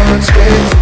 someone's face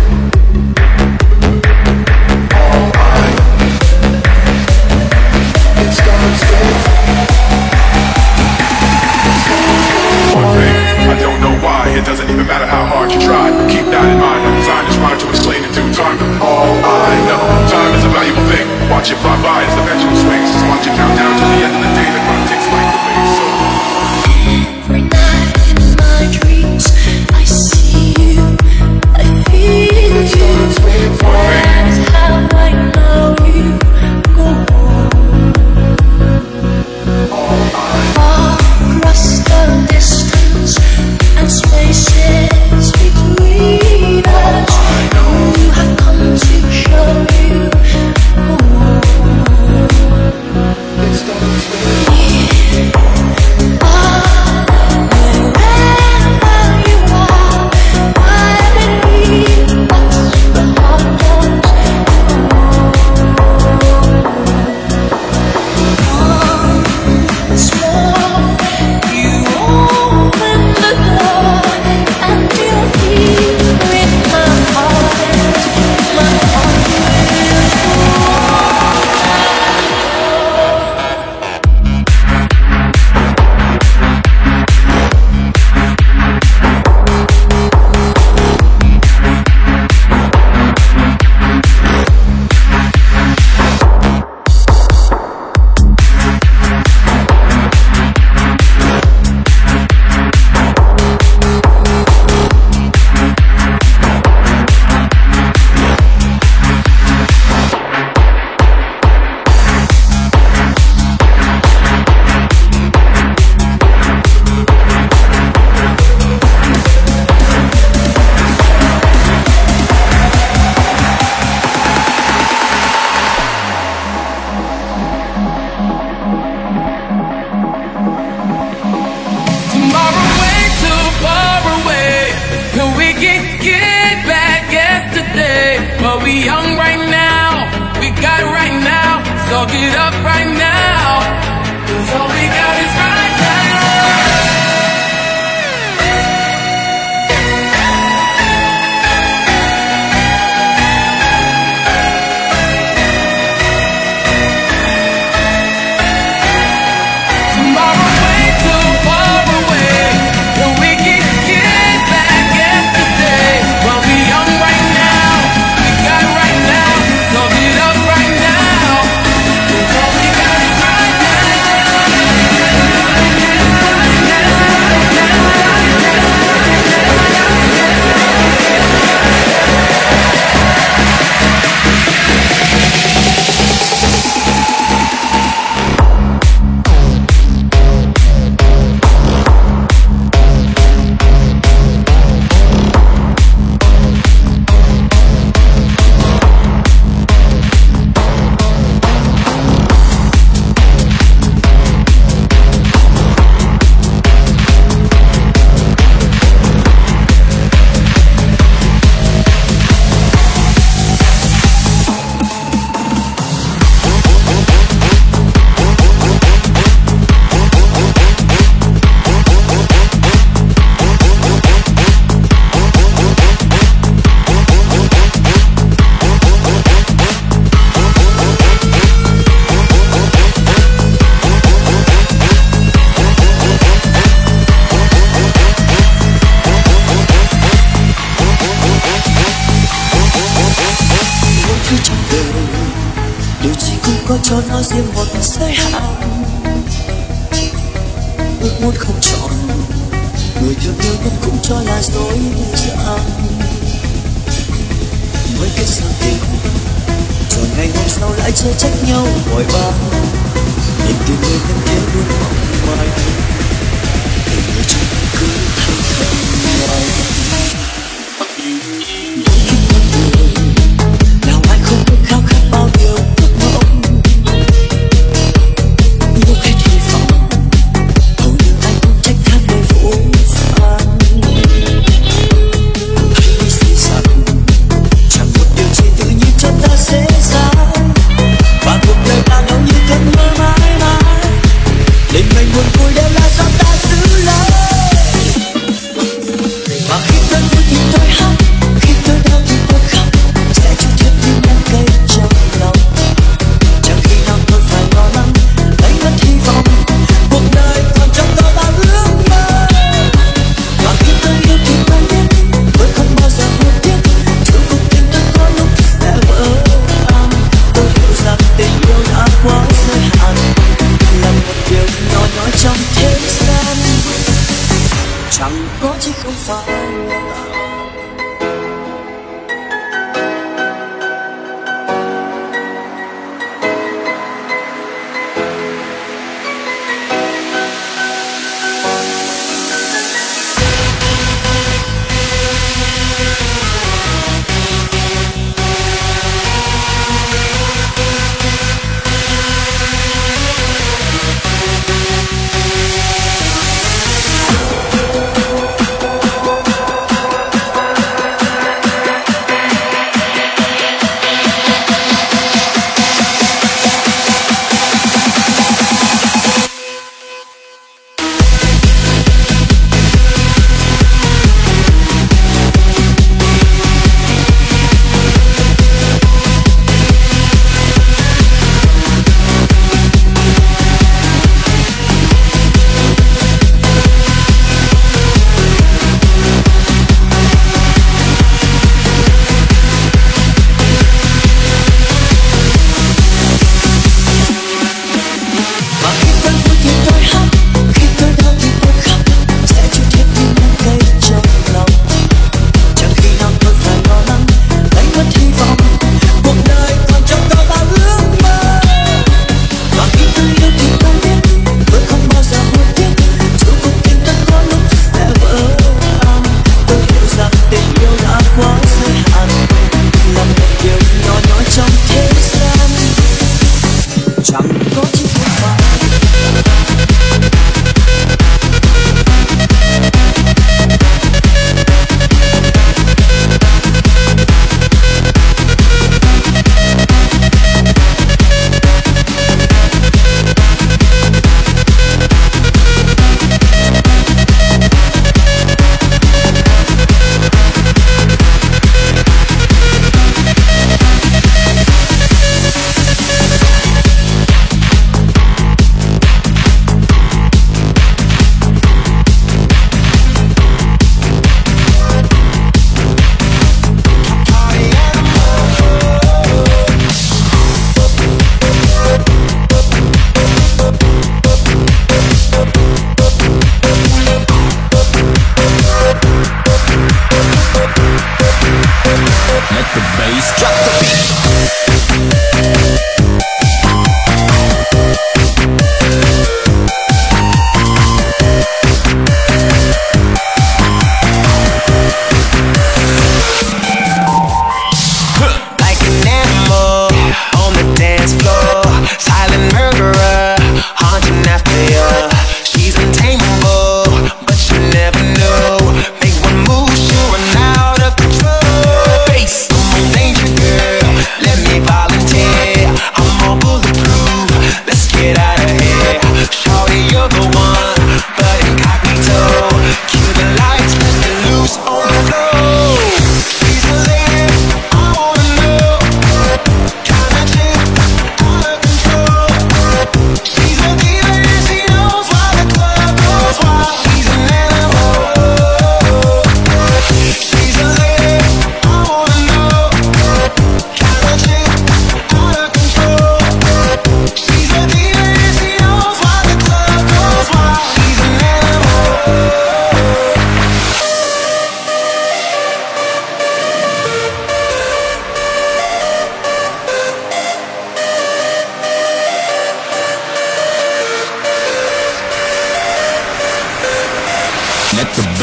So get up right now.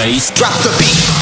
place. Drop the beat.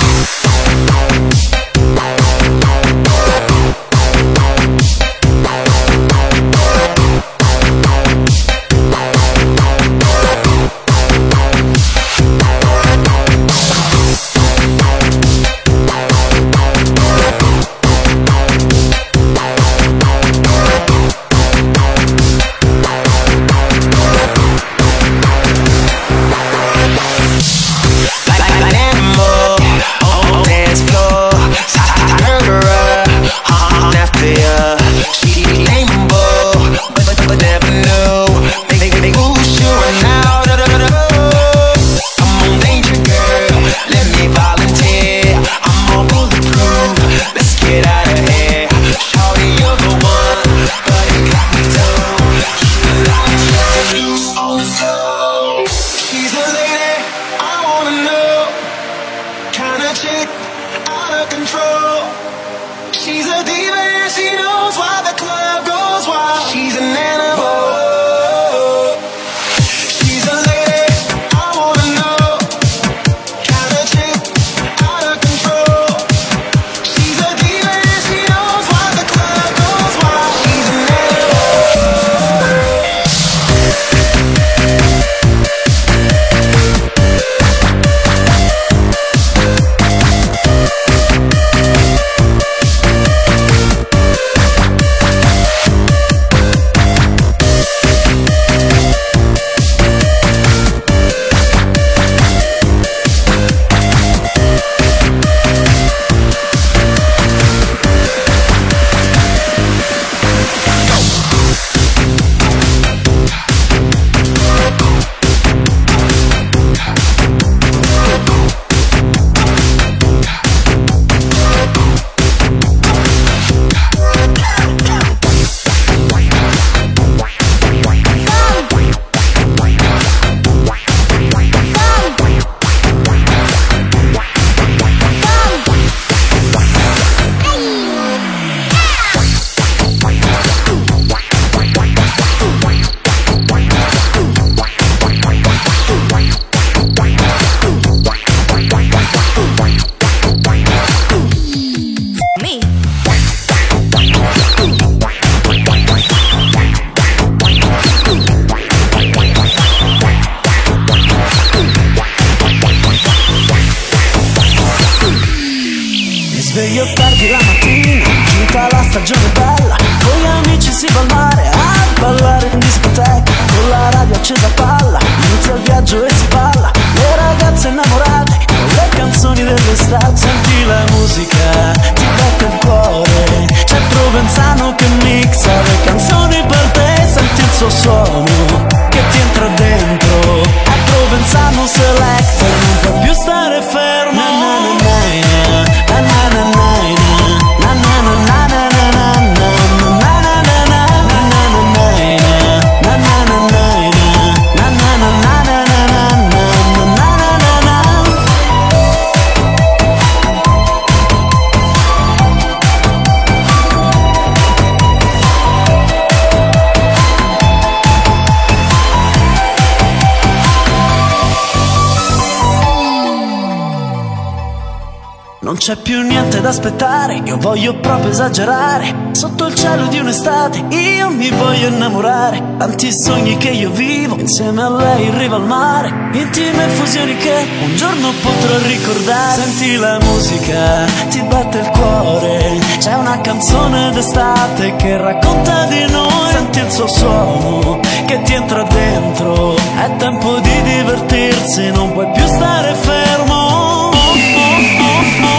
Esagerare. Sotto il cielo di un'estate io mi voglio innamorare. Tanti sogni che io vivo insieme a lei in riva al mare. Intime fusioni che un giorno potrò ricordare. Senti la musica, ti batte il cuore. C'è una canzone d'estate che racconta di noi. Senti il suo suono che ti entra dentro. È tempo di divertirsi, non puoi più stare fermo.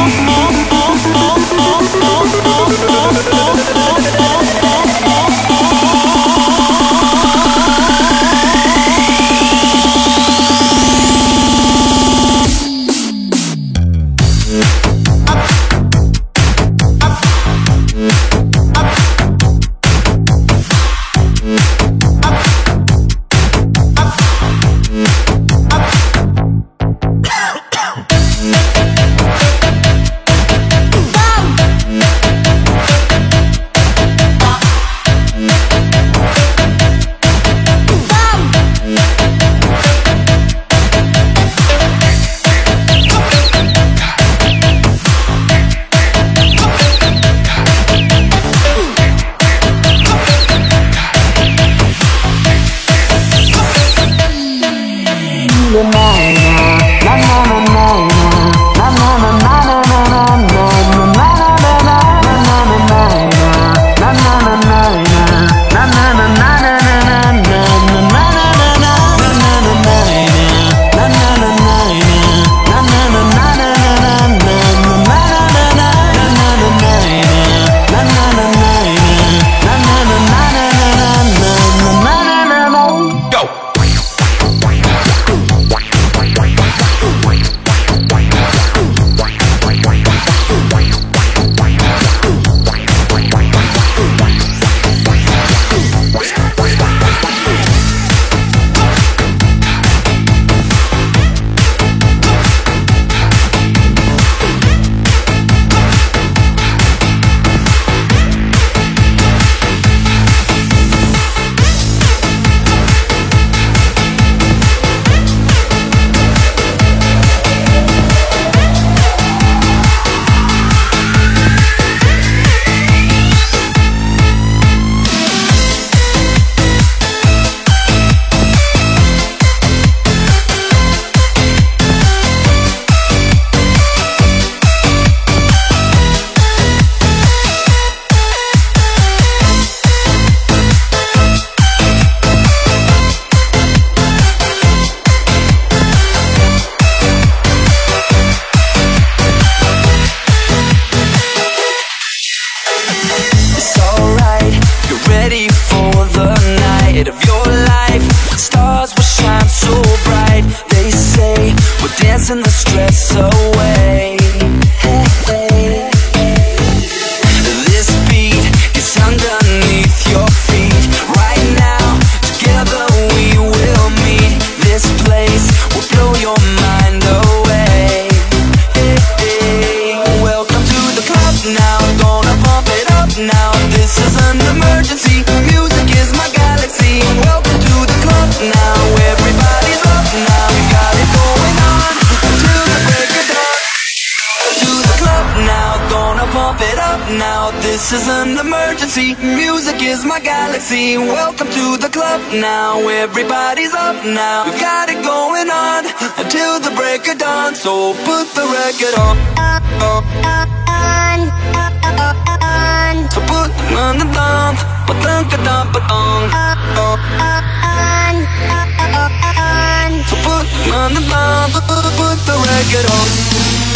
It's now. Everybody's up now. We've got it going on until the break of dawn. So put the record on. So put on the dump, but dunk a dump a dong. So put on the dump, put the record on.